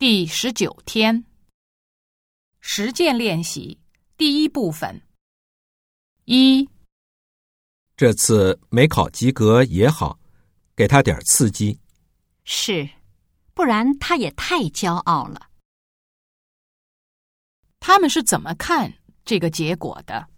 第十九天，实践练习第一部分。一，这次没考及格也好，给他点儿刺激。是，不然他也太骄傲了。他们是怎么看这个结果的？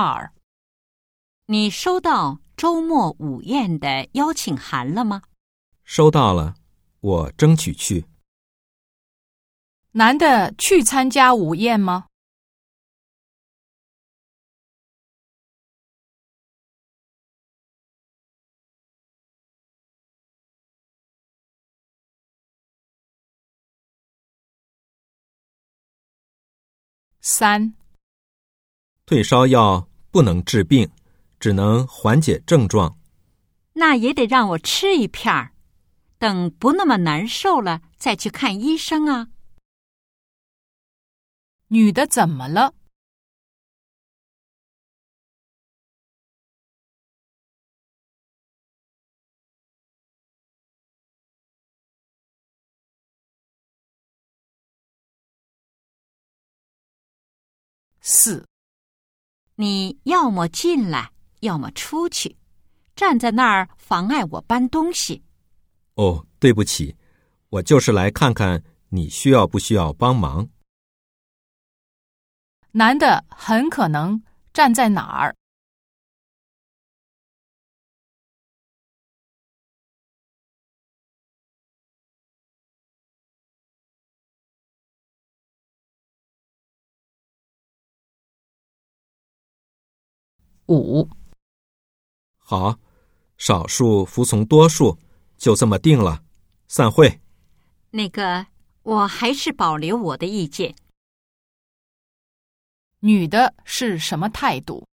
二，你收到周末午宴的邀请函了吗？收到了，我争取去。男的去参加午宴吗？三，退烧药不能治病，只能缓解症状。那也得让我吃一片儿，等不那么难受了再去看医生啊。女的怎么了？四，你要么进来，要么出去，站在那儿妨碍我搬东西。哦，对不起，我就是来看看你需要不需要帮忙。男的很可能站在哪儿？五，好，少数服从多数，就这么定了。散会。那个，我还是保留我的意见。女的是什么态度？